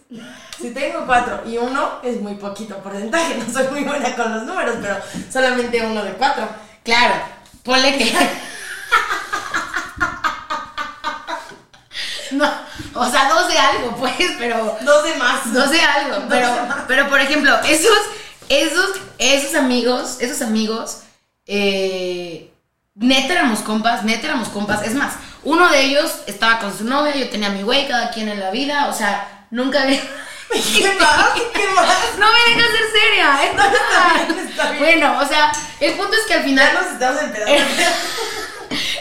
Si tengo cuatro y uno es muy poquito porcentaje. No soy muy buena con los números, pero solamente uno de cuatro. Claro, ponle que. No, o sea, dos de algo, pues, pero. Dos de más. No sé algo, pero, pero por ejemplo, esos, esos, esos amigos, esos amigos, eh, neta éramos compas, neta éramos compas. Es más, uno de ellos estaba con su novia, yo tenía mi güey, cada quien en la vida, o sea, nunca había... ¿Qué más? ¿Qué más? No me dejas ser seria, es está verdad. bien, está bien. Bueno, o sea, el punto es que al final Ya nos estamos enterando.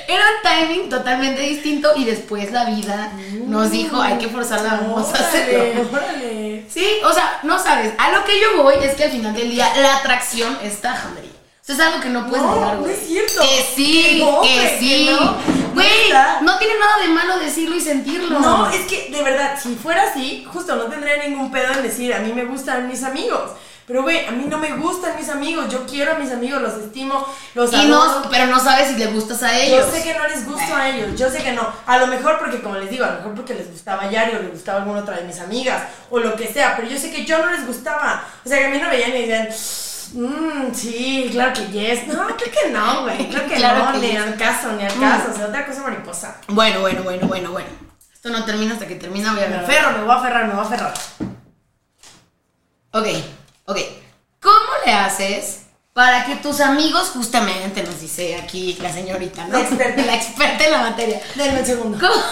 Era un timing totalmente distinto y después la vida nos dijo, hay que forzar la voz a hacerlo. Órale, órale. Sí, o sea, no sabes. A lo que yo voy es que al final del día la atracción está jamería. O sea, es algo que no puedes No, negar, no güey. es cierto. Que sí, Que no, que sí. no. Güey, Neta. no tiene nada de malo decirlo y sentirlo. No, es que de verdad, si fuera así, justo no tendría ningún pedo en decir, a mí me gustan mis amigos. Pero güey, a mí no me gustan mis amigos, yo quiero a mis amigos, los estimo, los Y adoro. no, pero no sabes si le gustas a ellos. Yo sé que no les gusto a ellos, yo sé que no. A lo mejor porque, como les digo, a lo mejor porque les gustaba Yari o les gustaba alguna otra de mis amigas o lo que sea, pero yo sé que yo no les gustaba. O sea, que a mí no veían y decían, mmm, sí, claro que yes. No, creo que no, güey, creo que Claro no, que ni yes. al caso, ni al caso. O sea, otra cosa mariposa. Bueno, bueno, bueno, bueno, bueno. Esto no termina hasta que termina, voy a Me aferro, me voy a aferrar, me voy a aferrar. Ok, ok. ¿Cómo le haces para que tus amigos, justamente nos dice aquí la señorita, ¿no? La experta. La experta en la materia. Denme un segundo. ¿Cómo,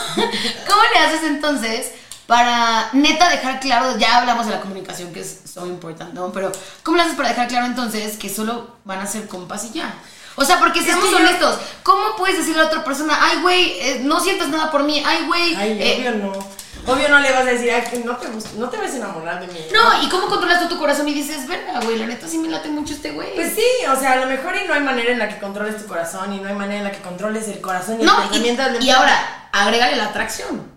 cómo le haces entonces para neta dejar claro, ya hablamos de la comunicación que es so importante, ¿no? Pero ¿cómo le haces para dejar claro entonces que solo van a ser compas y ya? O sea, porque seamos que yo- honestos, ¿cómo puedes decirle a otra persona, ay, güey, eh, no sientas nada por mí, ay, güey, Ay, eh, obvio no. Obvio no le vas a decir, ay, que no te gusta, no te vas a enamorar de mí. no, y cómo controlas tú tu corazón y dices, verga, güey, la neta sí me late mucho este güey. Pues sí, o sea, a lo mejor y no hay manera en la que controles tu corazón y no hay manera en la que controles el corazón y el no, pensamiento del y, y ahora, agrégale la atracción.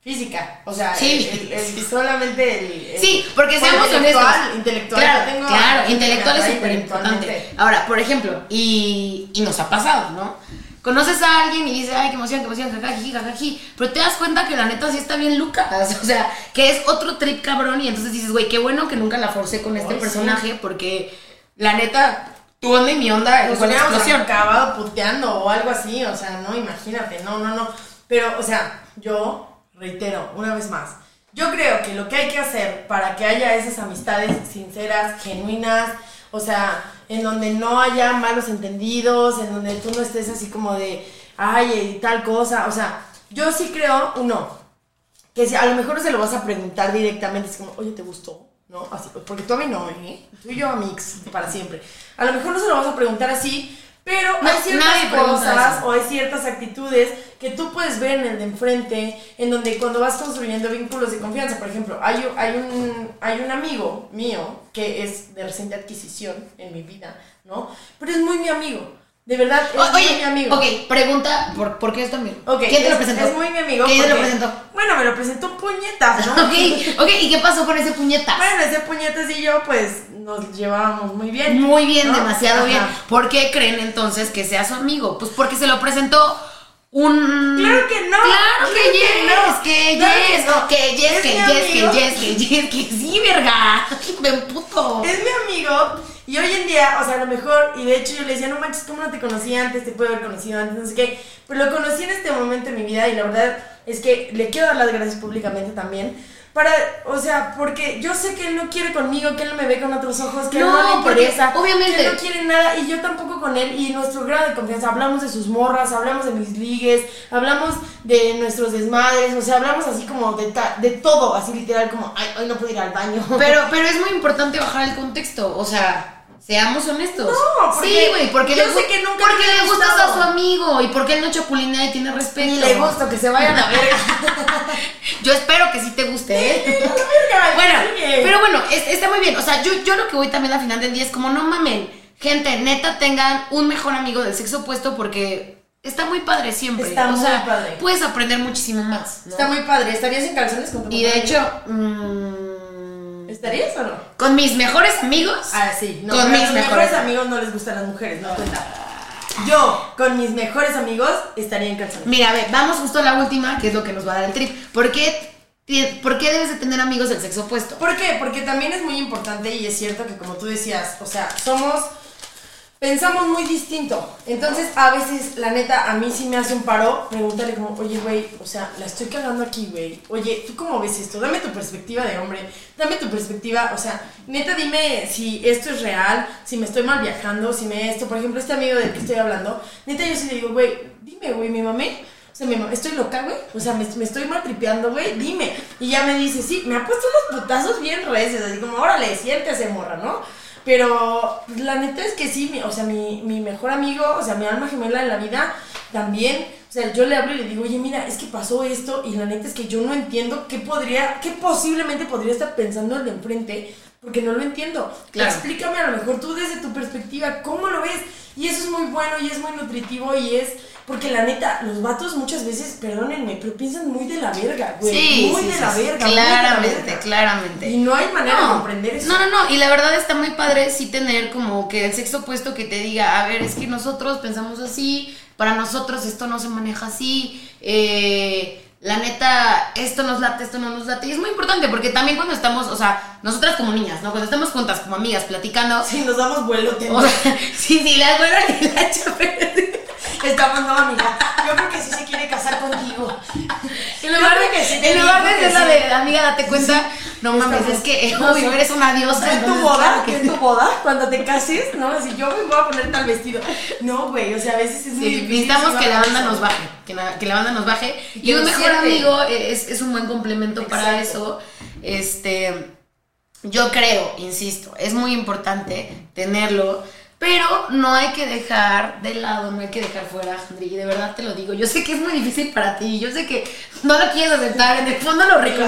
Física, o sea, Sí. el- el- el- solamente el, el- Sí, porque seamos intelectual, honestos. Intelectual, Claro, tengo claro, intelectual es súper importante. Ahora, por ejemplo, y, y nos ha pasado, ¿no? Conoces a alguien y dices, ay, qué emoción, qué emoción, jajaji, jajaji. Pero te das cuenta que la neta sí está bien Lucas. O sea, que es otro trip cabrón. Y entonces dices, güey, qué bueno que nunca la forcé con este sí. personaje. Porque la neta, tu onda y mi onda Nos hubiéramos explosión. acabado puteando o algo así, o sea, no, imagínate, no, no, no. Pero, o sea, yo reitero una vez más, yo creo que lo que hay que hacer para que haya esas amistades sinceras, genuinas, o sea, en donde no haya malos entendidos, en donde tú no estés así como de, ay, y tal cosa, o sea, yo sí creo, uno, que si a lo mejor se lo vas a preguntar directamente, es como, oye, ¿te gustó? ¿No? Así, porque tú a mí no, ¿eh? Tú y yo a mix para siempre. A lo mejor no se lo vas a preguntar así, pero No, hay ciertas cosas o hay ciertas actitudes que tú puedes ver en el de enfrente, en donde cuando vas construyendo vínculos de confianza, por ejemplo, hay, un- hay, un, hay un amigo mío que es de reciente adquisición en mi vida, ¿no? Pero es muy mi amigo. De verdad, es O- muy Oye, mi amigo. ok, pregunta, ¿por, ¿por qué es tu amigo? Ok, ¿Quién te es, lo presentó? Es muy mi amigo. ¿Quién te lo presentó? Bueno, me lo presentó puñetas, ¿no? Ok, ok, ¿y qué pasó con ese puñetazo? Bueno, ese puñetas y yo, pues, nos llevábamos muy bien. Muy bien, ¿no? demasiado Ajá. bien. ¿Por qué creen entonces que sea su amigo? Pues porque se lo presentó un... Claro que no. Claro que yes, no. que Claro yes, que no. que yes, Es que yes, que yes, que yes, que sí, verga. Me puto. Es mi amigo y hoy en día, o sea, a lo mejor, y de hecho yo le decía, no manches, ¿cómo no te conocí antes? Te puedo haber conocido antes, no sé qué. Pero lo conocí en este momento de mi vida y la verdad es que le quiero dar las gracias públicamente también. Para, o sea, porque yo sé que él no quiere conmigo, que él no me ve con otros ojos, que a él No, no le interesa, obviamente- que él no quiere nada y yo tampoco con él y nuestro grado de confianza, hablamos de sus morras, hablamos de mis ligues, hablamos de nuestros desmadres, o sea, hablamos así como de, ta- de todo, así literal como, ay, hoy no puedo ir al baño. Pero, pero es muy importante bajar el contexto, o sea... Seamos honestos. No, porque sí, güey, porque, yo le, sé que nunca porque le gustas a su amigo y porque él no chapulinea y tiene respeto. Ni le gusta que se vayan a ver. Yo espero que sí te guste, ¿eh? Bueno, pero bueno, es- está muy bien. O sea, yo, yo lo que voy también al final del día es como, no mamen, gente, neta, tengan un mejor amigo del sexo opuesto porque está muy padre siempre. Está o muy sea, padre. puedes aprender muchísimo más. ¿no? Está muy padre. ¿Estarías en calzones con tu Y de hecho, amigo? ¿Estarías o no? con mis mejores amigos. Ah, sí. No, Con mis los mejores mejores amigos no les gustan las mujeres, no cuenta. Yo, con mis mejores amigos, estaría en calzones. Mira, a ver, vamos justo a la última, que es lo que nos va a dar el trip. ¿Por qué, por qué debes de tener amigos del sexo opuesto? ¿Por qué? Porque también es muy importante y es cierto que como tú decías, o sea, somos, pensamos muy distinto. Entonces, a veces, la neta, a mí sí me hace un paro, pregúntale como, oye, güey, o sea, la estoy cagando aquí, güey. Oye, ¿tú cómo ves esto? Dame tu perspectiva de hombre, dame tu perspectiva, o sea, neta, dime si esto es real, si me estoy mal viajando, si me esto, por ejemplo, este amigo del que estoy hablando, neta, yo sí le digo, güey, dime, güey, mi mamé. O sea, mi mamá, estoy loca, güey. O sea, me, me estoy mal tripeando, güey. Dime. Y ya me dice, sí, me ha puesto unos putazos bien reces. Así como, órale, siéntese, morra, ¿no? Pero la neta es que sí, mi- o sea, mi, mi mejor amigo, o sea, mi alma gemela en la vida, también, o sea, yo le hablo y le digo, oye, mira, es que pasó esto y la neta es que yo no entiendo qué podría, qué posiblemente podría estar pensando el de enfrente, porque no lo entiendo. Claro. Explícame a lo mejor tú desde tu perspectiva, ¿cómo lo ves? Y eso es muy bueno y es muy nutritivo y es... Porque la neta, los vatos muchas veces, perdónenme, pero piensan muy de la verga, güey. Sí, muy sí, de sí, la verga. muy de la Claramente, verga. claramente. Y no hay manera de comprender eso. No, no, no. Y la verdad está muy padre sí tener como que el sexo opuesto que te diga, a ver, es que nosotros pensamos así, para nosotros esto no se maneja así, eh, la neta, esto nos late, esto no nos late. Y es muy importante porque también cuando estamos, o sea, nosotras como niñas, ¿no? Cuando estamos juntas como amigas platicando, Si nos damos vuelo, o sea, sí, sí, la güera y la Estamos, no, amiga. Yo creo que sí se quiere casar contigo. En lugar de, que sí en lugar de que ser la sí. de amiga, date cuenta, no mames, Estamos- es que, no, obvio, sí. eres una diosa. en tu boda, que en tu boda, cuando te cases, ¿no? Así yo me voy a poner tal vestido. No, güey, o sea, a veces es muy Sí, difícil. necesitamos sí, que la banda nos baje, que, la- que la banda nos baje. Y un mejor amigo es, es un buen complemento para eso. Este, yo creo, insisto, es muy importante tenerlo, pero no hay que dejar de lado, no hay que dejar fuera, Andri, de verdad te lo digo. Yo sé que es muy difícil para ti, yo sé que no lo quieres aceptar, en el fondo lo pero-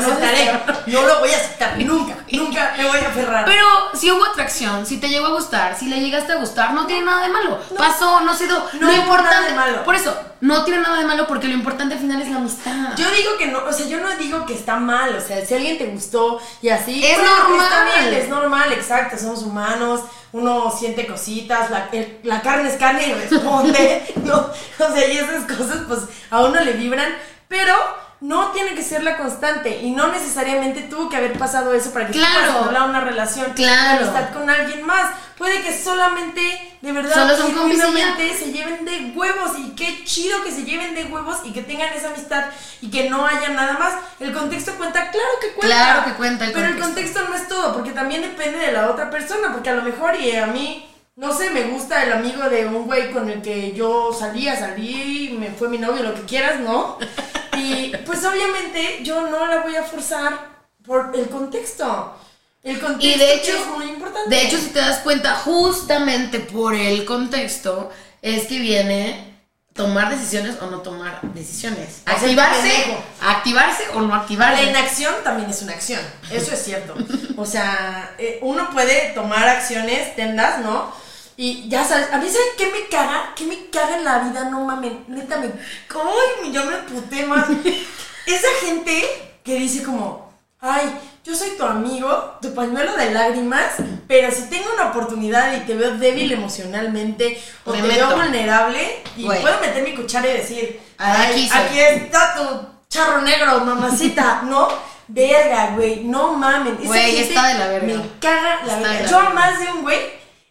No lo voy a aceptar nunca. Nunca me voy a aferrar. Pero si hubo atracción, si te llegó a gustar, si le llegaste a gustar, no tiene nada de malo. Pasó, no se dio. No lo hubo importante, nada de malo. Por eso, no tiene nada de malo porque lo importante al final es la amistad. Yo digo que no, o sea, yo no digo que está mal, o sea, si a alguien te gustó y así, Es bueno, normal. está bien, es normal, exacto, somos humanos, uno siente cositas, la, la carne es carne y responde, ¿no? O sea, y esas cosas, pues, a uno le vibran, pero no tiene que ser la constante y no necesariamente tuvo que haber pasado eso para que Claro. entablar una relación Claro. amistad con alguien más. Puede que solamente, de verdad, genuinamente se lleven de huevos y qué chido que se lleven de huevos y que tengan esa amistad y que no haya nada más. El contexto cuenta, claro que cuenta. Claro que cuenta el Pero el contexto no es todo, porque también depende de la otra persona, porque a lo mejor y a mí, no sé, me gusta el amigo de un güey con el que yo salía, salí, me fue mi novio, lo que quieras, ¿no? Y pues obviamente yo no la voy a forzar por el contexto. El contexto Y de hecho, es muy importante. de hecho, si te das cuenta, justamente por el contexto, es que viene tomar decisiones o no tomar decisiones. Activarse, activarse o no La activarse. inacción también es una acción, eso es cierto. O sea, eh, uno puede tomar acciones, tendas, ¿no? Y ya sabes, a mí ¿saben qué me caga? ¿Qué me caga en la vida? No mames, neta me... ¡Ay, yo me puté más! Esa gente que dice como, ay, yo soy tu amigo, tu pañuelo de lágrimas, pero si tengo una oportunidad y te veo débil emocionalmente o Me te meto. veo vulnerable y puedo meter mi cuchara y decir, Aquí ay, aquí está tu charro negro, mamacita, ¿no? Verga, güey, no mamen. Güey, está de la verga. Me caga la Está de verga. la Yo a verga. más de un güey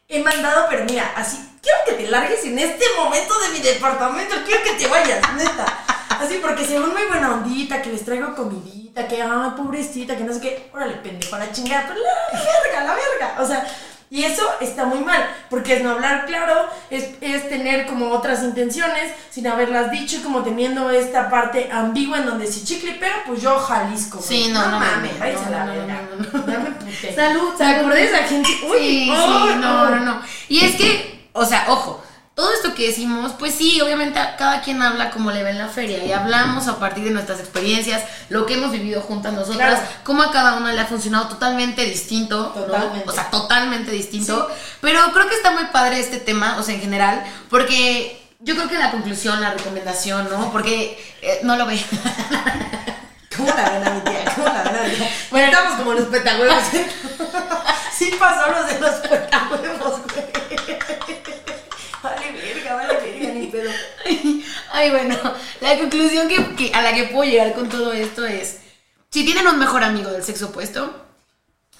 he mandado, pero mira, así, quiero que te largues en este momento de mi departamento, quiero que te vayas, neta. Así, porque se ven muy buena ondita, que les traigo comidita, que, ay, pobrecita, que no sé qué. Órale, pendejo, la chingada, pero la verga, la verga. O sea, Y eso está muy mal, porque es no hablar claro, es, es tener como otras intenciones sin haberlas dicho y como teniendo esta parte ambigua en donde si chicle pega, pues yo Jalisco. güey. Sí, no, no, mames, no, la no, verga. Ya me puté. Salud, ¿Se acordé de esa gente? Uy, Sí, oh, sí, no, no, no. Y es que, o sea, ojo, todo esto que decimos, pues sí, obviamente cada quien habla como le ve en la feria y hablamos a partir de nuestras experiencias, lo que hemos vivido juntas nosotras, Claro. cómo a cada una le ha funcionado totalmente distinto. O sea, totalmente distinto. Pero creo que está muy padre este tema, o sea, en general, porque yo creo que la conclusión, la recomendación, ¿no? Porque eh, no lo ve. ¿Cómo la ven a mi tía? ¿Cómo la ven a mi tía? Bueno, estamos como los petahuevos. sí pasó los de los petahuevos, güey. Verga, ni pedo. Ay, bueno, la conclusión que, que- a la que puedo llegar con todo esto es, si tienen un mejor amigo del sexo opuesto,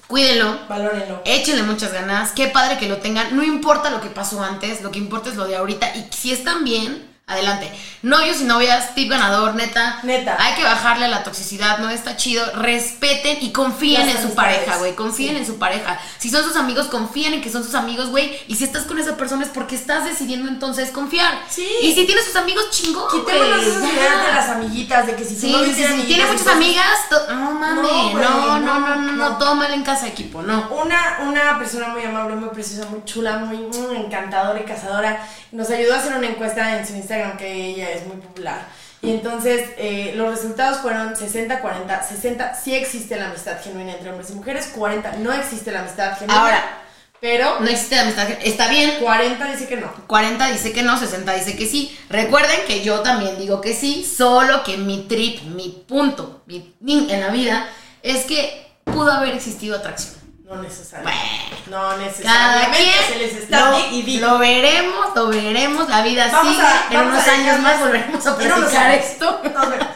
cuídenlo, Valórenlo. échenle muchas ganas, qué padre que lo tengan, no importa lo que pasó antes, lo que importa es lo de ahorita, y si están bien, adelante. Novios y novias, tip ganador, neta. Neta. Hay que bajarle a la toxicidad, no está chido, respeten y confíen Las en su pareja, güey, confíen Sí. en su pareja. Si son sus amigos, confíen en que son sus amigos, güey, y si estás con esa persona es porque estás decidiendo entonces confiar. Sí. Y si tienes sus amigos, chingón, Quitémonos esas ideas de las amiguitas, de que si Sí, novio sí, sí, tiene muchas amigas. No mames, No, no, güey, no, no, no, no, no, no. todo mal en casa, equipo, no. Una, una persona muy amable, muy preciosa, muy chula, muy encantadora y cazadora, nos ayudó a hacer una encuesta en su Instagram que ella es muy popular. Y entonces eh, los resultados fueron 60-40. 60 sí existe la amistad genuina entre hombres y mujeres, 40 no existe la amistad genuina. Ahora. pero No existe la amistad. Está bien. 40 dice que no. 40 dice que no, 60 dice que sí. Recuerden que yo también digo que sí, solo que mi trip, mi punto mi, mi- en la vida es que pudo haber existido atracción. No necesariamente. Bueno, No cada necesariamente quien se les está lo, y lo veremos, lo veremos, la vida Vamos sigue. a- en unos años más volveremos a platicar esto. Nos vemos.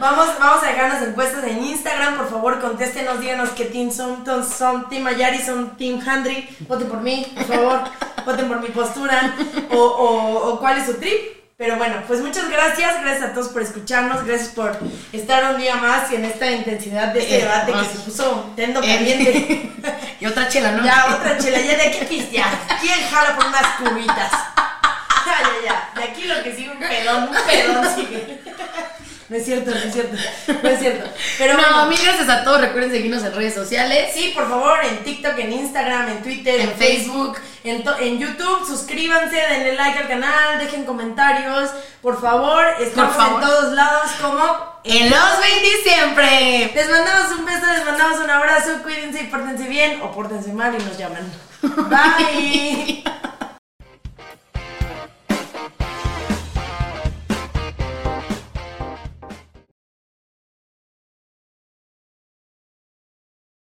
Vamos, vamos a dejarnos encuestas en Instagram, por favor, contéstenos, díganos qué team son, son, son Team Ayari, son Team Handry, voten por mí, por favor, voten por mi postura, o, o, o cuál es su trip. Pero bueno, pues muchas gracias, gracias a todos por escucharnos, gracias por estar un día más en esta intensidad de este Eh, debate que se puso tendo caliente. y otra chela, ¿no? Ya, otra chela, ya de aquí pistear. ¿Quién jala por unas cubitas? Ya, ya, ya. De aquí lo que sigue un pedón, un pedón sigue. No es cierto, no es cierto. No es cierto. Pero no, bueno, mil gracias a todos. Recuerden seguirnos en redes sociales. sí, por favor, en TikTok, en Instagram, en Twitter, en, En Facebook, en, en YouTube, suscríbanse, denle like al canal, dejen comentarios. Por favor, estamos favor. en todos lados como En los 20 siempre. Les mandamos un beso, les mandamos un abrazo, cuídense y pórtense bien o pórtense mal y nos llaman. Bye.